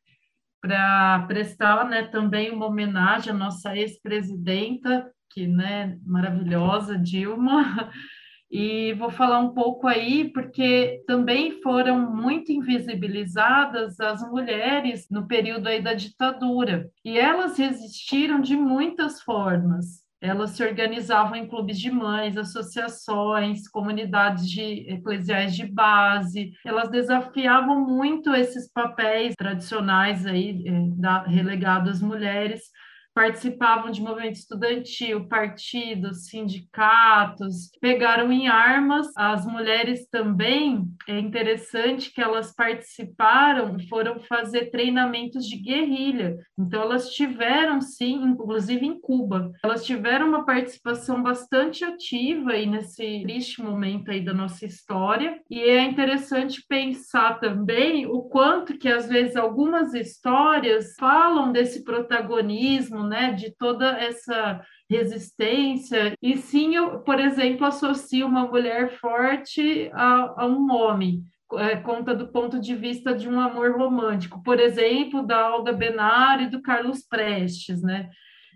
para prestar né, também uma homenagem à nossa ex-presidenta que, né, maravilhosa, Dilma, e vou falar um pouco aí, porque também foram muito invisibilizadas as mulheres no período aí da ditadura, e elas resistiram de muitas formas. Elas se organizavam em clubes de mães, associações, comunidades de, eclesiais de base. Elas desafiavam muito esses papéis tradicionais aí, eh, da, relegados às mulheres, participavam de movimento estudantil, partidos, sindicatos, pegaram em armas. As mulheres também, é interessante que elas participaram, foram fazer treinamentos de guerrilha. Então, elas tiveram, sim, inclusive em Cuba, elas tiveram uma participação bastante ativa aí nesse triste momento aí da nossa história. E é interessante pensar também o quanto que, às vezes, algumas histórias falam desse protagonismo né, de toda essa resistência. E sim, eu, por exemplo, associo uma mulher forte a, a um homem. É, conta do ponto de vista de um amor romântico, por exemplo, da Olga Benário e do Carlos Prestes, né?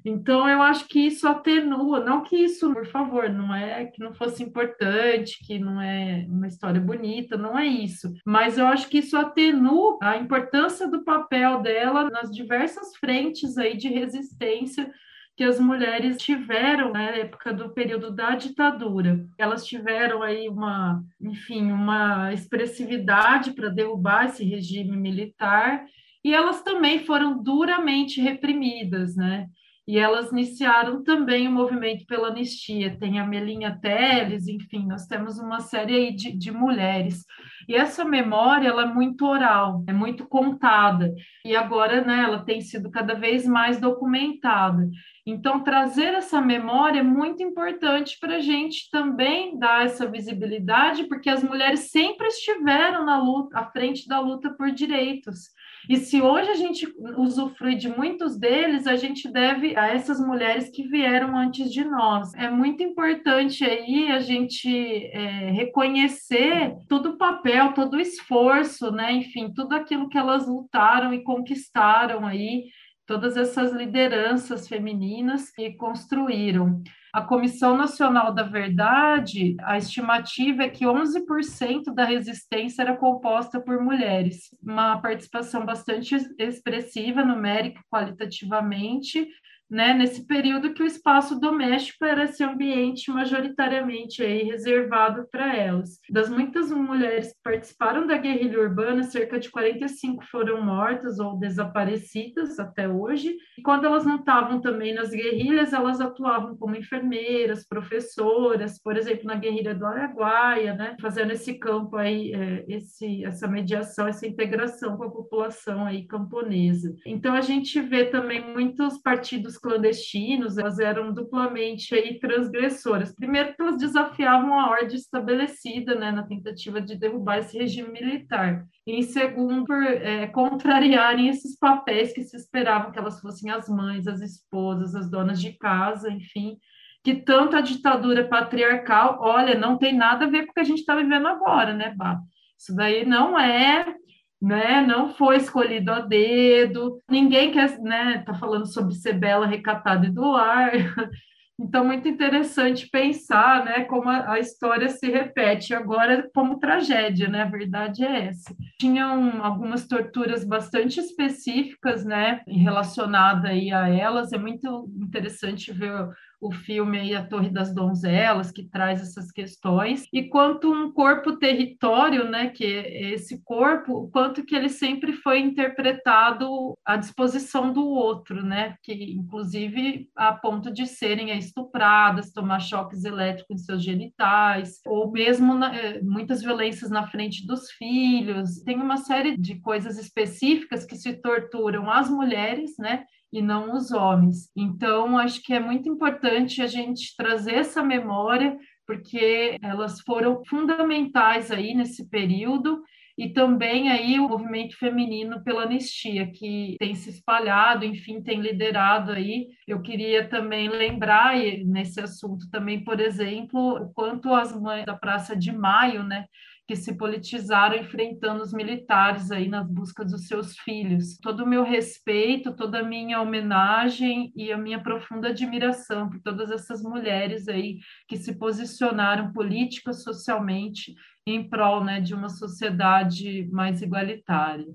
Então, eu acho que isso atenua, não que isso, por favor, não é que não fosse importante, que não é uma história bonita, não é isso, mas eu acho que isso atenua a importância do papel dela nas diversas frentes aí de resistência que as mulheres tiveram na época do período da ditadura. Elas tiveram aí uma, enfim, uma expressividade para derrubar esse regime militar e elas também foram duramente reprimidas, né? E elas iniciaram também o movimento pela anistia. Tem a Melinha Teles, enfim, nós temos uma série de, de mulheres. E essa memória, ela é muito oral, é muito contada, e agora, né, ela tem sido cada vez mais documentada. Então, trazer essa memória é muito importante para a gente também dar essa visibilidade, porque as mulheres sempre estiveram na luta, à frente da luta por direitos. E se hoje a gente usufrui de muitos deles, a gente deve a essas mulheres que vieram antes de nós. É muito importante aí a gente é, reconhecer todo o papel, todo o esforço, né? Enfim, tudo aquilo que elas lutaram e conquistaram aí, todas essas lideranças femininas que construíram. A Comissão Nacional da Verdade, a estimativa é que 11% da resistência era composta por mulheres, uma participação bastante expressiva, numérica qualitativamente, né, nesse período que o espaço doméstico era esse ambiente majoritariamente aí reservado para elas. Das muitas mulheres que participaram da guerrilha urbana, cerca de 45 foram mortas ou desaparecidas até hoje. E quando elas não estavam também nas guerrilhas, elas atuavam como enfermeiras, professoras, por exemplo, na guerrilha do Araguaia, né, fazendo esse campo aí, é, esse, essa mediação, essa integração com a população aí camponesa. Então a gente vê também muitos partidos clandestinos, elas eram duplamente aí transgressoras. Primeiro, elas desafiavam a ordem estabelecida, né, na tentativa de derrubar esse regime militar. E, em segundo, por é, contrariarem esses papéis que se esperavam que elas fossem as mães, as esposas, as donas de casa, enfim, que tanto a ditadura patriarcal, olha, não tem nada a ver com o que a gente está vivendo agora, né, Bá? Isso daí não é né? Não foi escolhido a dedo. Ninguém quer, né? Tá falando sobre ser bela, recatada e do ar. Então, muito interessante pensar, né, como a, a, história se repete agora como tragédia, né? A verdade é essa. Tinham algumas torturas bastante específicas, né, relacionada aí a elas. É muito interessante ver o filme aí A Torre das Donzelas, que traz essas questões, e quanto um corpo território, né, que é esse corpo, quanto que ele sempre foi interpretado à disposição do outro, né, que inclusive a ponto de serem estupradas, tomar choques elétricos em seus genitais, ou mesmo na, eh, muitas violências na frente dos filhos. Tem uma série de coisas específicas que se torturam as mulheres, né, e não os homens. Então, acho que é muito importante a gente trazer essa memória, porque elas foram fundamentais aí nesse período e também aí o movimento feminino pela anistia, que tem se espalhado, enfim, tem liderado aí. Eu queria também lembrar nesse assunto também, por exemplo, o quanto as mães da Praça de Maio, né, que se politizaram enfrentando os militares aí nas buscas dos seus filhos. Todo o meu respeito, toda a minha homenagem e a minha profunda admiração por todas essas mulheres aí que se posicionaram política, socialmente em prol né, de uma sociedade mais igualitária.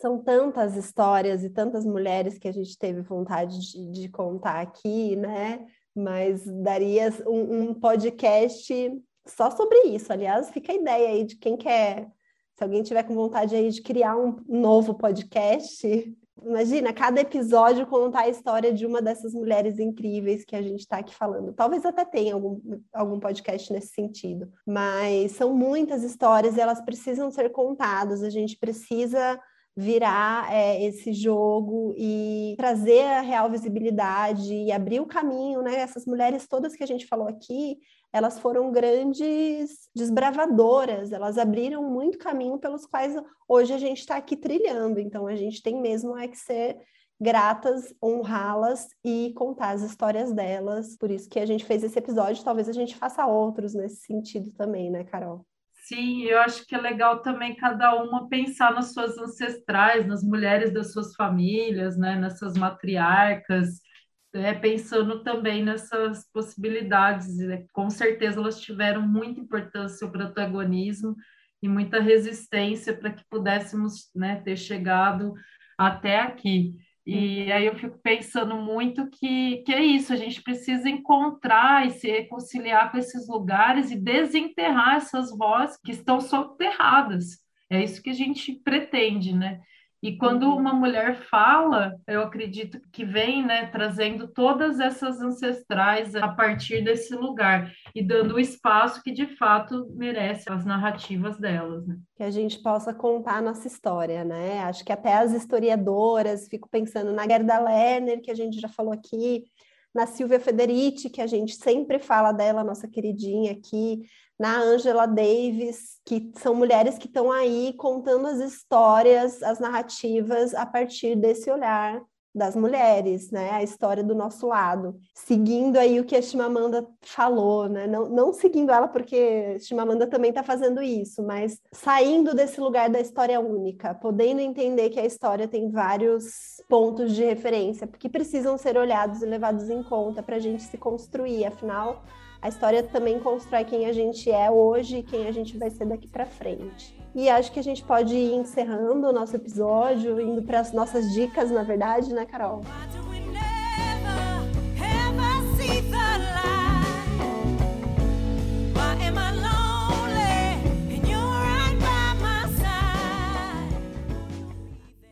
São tantas histórias e tantas mulheres que a gente teve vontade de, de contar aqui, né? Mas daria um, um podcast só sobre isso. Aliás, fica a ideia aí de quem quer, se alguém tiver com vontade aí de criar um novo podcast, imagina cada episódio contar a história de uma dessas mulheres incríveis que a gente está aqui falando. Talvez até tenha algum, algum podcast nesse sentido, mas são muitas histórias e elas precisam ser contadas. A gente precisa virar é, esse jogo e trazer a real visibilidade e abrir o caminho, né? Essas mulheres todas que a gente falou aqui, elas foram grandes desbravadoras, elas abriram muito caminho pelos quais hoje a gente está aqui trilhando. Então a gente tem mesmo é que ser gratas, honrá-las e contar as histórias delas. Por isso que a gente fez esse episódio, talvez a gente faça outros nesse sentido também, né, Carol? Sim, eu acho que é legal também cada uma pensar nas suas ancestrais, nas mulheres das suas famílias, né, nessas matriarcas, é, pensando também nessas possibilidades. Né? Com certeza elas tiveram muita importância, o protagonismo e muita resistência para que pudéssemos né, ter chegado até aqui. E aí eu fico pensando muito que, que é isso, a gente precisa encontrar e se reconciliar com esses lugares e desenterrar essas vozes que estão soterradas. É isso que a gente pretende, né? E quando uma mulher fala, eu acredito que vem, né, trazendo todas essas ancestrais a partir desse lugar e dando o espaço que de fato merece as narrativas delas, né? Que a gente possa contar a nossa história, né? Acho que até as historiadoras, fico pensando na Gerda Lerner, que a gente já falou aqui, na Silvia Federici, que a gente sempre fala dela, nossa queridinha aqui, na Angela Davis, que são mulheres que estão aí contando as histórias, as narrativas a partir desse olhar das mulheres, né? A história do nosso lado, seguindo aí o que a Chimamanda falou, né? Não, não seguindo ela porque Chimamanda também está fazendo isso, mas saindo desse lugar da história única, podendo entender que a história tem vários pontos de referência, porque precisam ser olhados e levados em conta para a gente se construir. Afinal, a história também constrói quem a gente é hoje e quem a gente vai ser daqui para frente. E acho que a gente pode ir encerrando o nosso episódio, indo para as nossas dicas, na verdade, né, Carol?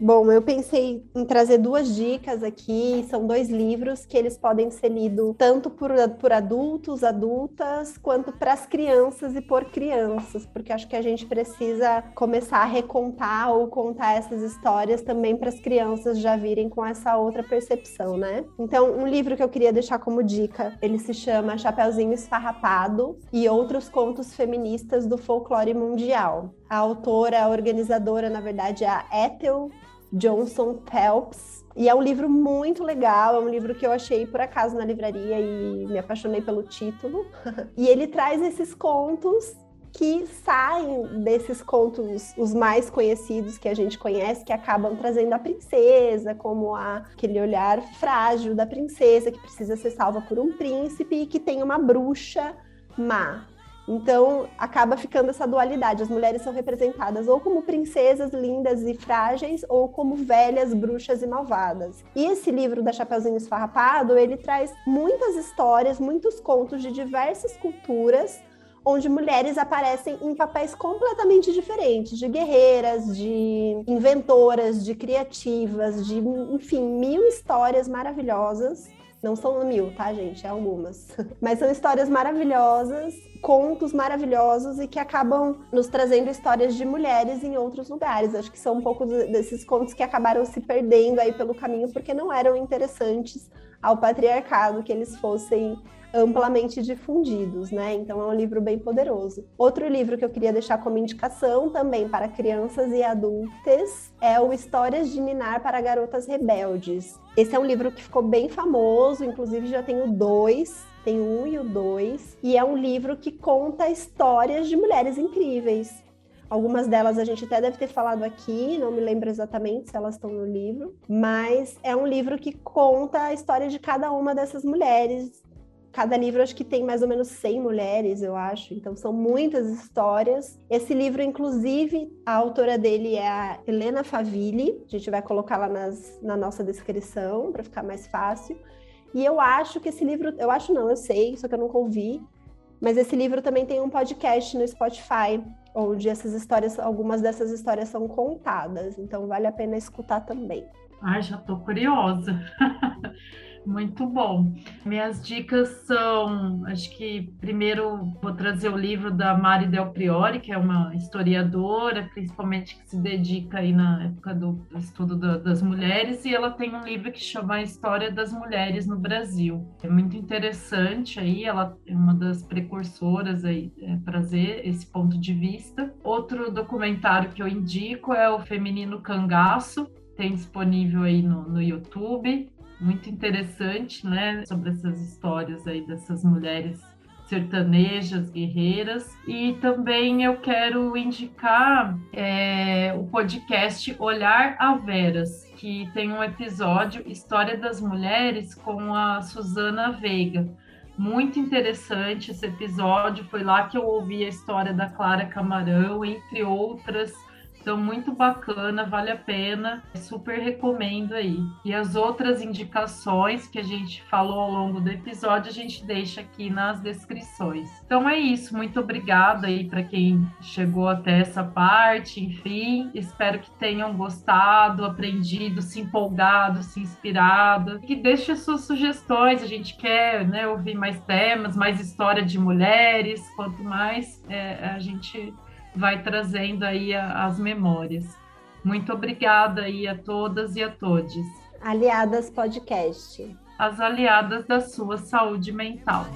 Bom, eu pensei em trazer duas dicas aqui. São dois livros que eles podem ser lidos tanto por, por adultos, adultas, quanto para as crianças e por crianças, porque acho que a gente precisa começar a recontar ou contar essas histórias também para as crianças já virem com essa outra percepção, né? Então, um livro que eu queria deixar como dica, ele se chama Chapeuzinho Esfarrapado e Outros Contos Feministas do Folclore Mundial. A autora, a organizadora, na verdade, é a Ethel Johnson Phelps. E é um livro muito legal, é um livro que eu achei por acaso na livraria e me apaixonei pelo título. e ele traz esses contos que saem desses contos, os mais conhecidos que a gente conhece, que acabam trazendo a princesa, como a, aquele olhar frágil da princesa que precisa ser salva por um príncipe e que tem uma bruxa má. Então, acaba ficando essa dualidade. As mulheres são representadas ou como princesas lindas e frágeis, ou como velhas, bruxas e malvadas. E esse livro da Chapeuzinho Esfarrapado, ele traz muitas histórias, muitos contos de diversas culturas, onde mulheres aparecem em papéis completamente diferentes, de guerreiras, de inventoras, de criativas, de, enfim, mil histórias maravilhosas. Não são mil, tá, gente? É algumas. Mas são histórias maravilhosas contos maravilhosos e que acabam nos trazendo histórias de mulheres em outros lugares. Acho que são um pouco desses contos que acabaram se perdendo aí pelo caminho porque não eram interessantes ao patriarcado que eles fossem amplamente difundidos, né? Então é um livro bem poderoso. Outro livro que eu queria deixar como indicação também para crianças e adultas é o Histórias de Ninar para Garotas Rebeldes. Esse é um livro que ficou bem famoso, inclusive já tenho dois tem um e o dois, e é um livro que conta histórias de mulheres incríveis. Algumas delas a gente até deve ter falado aqui, não me lembro exatamente se elas estão no livro, mas é um livro que conta a história de cada uma dessas mulheres. Cada livro acho que tem mais ou menos 100 mulheres, eu acho, então são muitas histórias. Esse livro, inclusive, a autora dele é a Helena Favilli, a gente vai colocar lá nas, na nossa descrição para ficar mais fácil. E eu acho que esse livro, eu acho não, eu sei, só que eu nunca ouvi, mas esse livro também tem um podcast no Spotify, onde essas histórias, algumas dessas histórias são contadas, então vale a pena escutar também. Ai, já tô curiosa. Muito bom. Minhas dicas são, acho que primeiro vou trazer o livro da Mari Del Priori, que é uma historiadora, principalmente que se dedica aí na época do estudo da, das mulheres, e ela tem um livro que chama A História das Mulheres no Brasil. É muito interessante aí, ela é uma das precursoras aí, é, trazer esse ponto de vista. Outro documentário que eu indico é o Feminino Cangaço, tem disponível aí no, no YouTube muito interessante, né, sobre essas histórias aí dessas mulheres sertanejas, guerreiras. E também eu quero indicar é, o podcast Olhar a Veras, que tem um episódio História das Mulheres com a Suzana Veiga. Muito interessante esse episódio. Foi lá que eu ouvi a história da Clara Camarão, entre outras então, muito bacana, vale a pena, super recomendo aí. E as outras indicações que a gente falou ao longo do episódio, a gente deixa aqui nas descrições. Então é isso, muito obrigada aí para quem chegou até essa parte, enfim, espero que tenham gostado, aprendido, se empolgado, se inspirado, que deixe suas sugestões, a gente quer né, ouvir mais temas, mais história de mulheres, quanto mais é, a gente vai trazendo aí a, as memórias. Muito obrigada aí a todas e a todos. Aliadas Podcast. As aliadas da sua saúde mental.